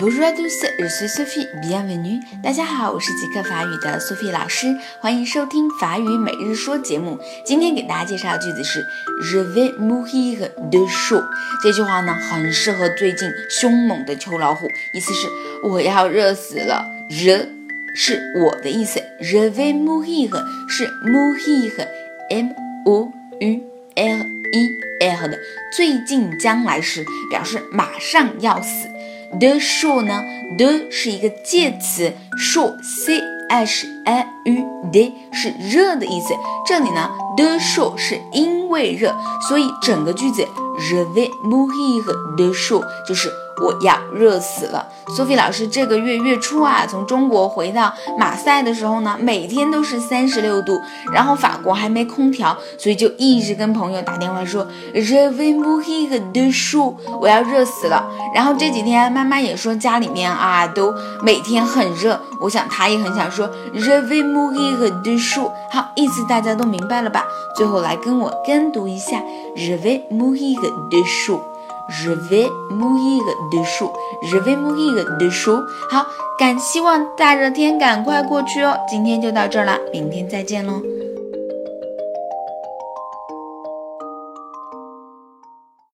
Bonjour à tous, je suis Sophie, bienvenue. 大家好，我是极客法语的 Sophie 老师，欢迎收听法语每日说节目。今天给大家介绍的句子是 Je vais mourir de chaud。这句话呢，很适合最近凶猛的秋老虎，意思是我要热死了。Je 是我的意思，Je vais mourir 是 mourir，m o u r e r 的最近将来时，表示马上要死。的 show 呢的是一个介词，show c h a u d 是热的意思。这里呢的说是因为热，所以整个句子 je vais mourir de chaud 就是。我要热死了，苏菲老师这个月月初啊，从中国回到马赛的时候呢，每天都是三十六度，然后法国还没空调，所以就一直跟朋友打电话说，Je vais mourir de chaud，我要热死了。然后这几天妈妈也说家里面啊都每天很热，我想她也很想说，Je vais mourir de chaud。好，意思大家都明白了吧？最后来跟我跟读一下，Je vais mourir de chaud。Je vais mourir de chaud. Je vais mourir de chaud. 好，赶希望大热天赶快过去哦。今天就到这儿了，明天再见喽。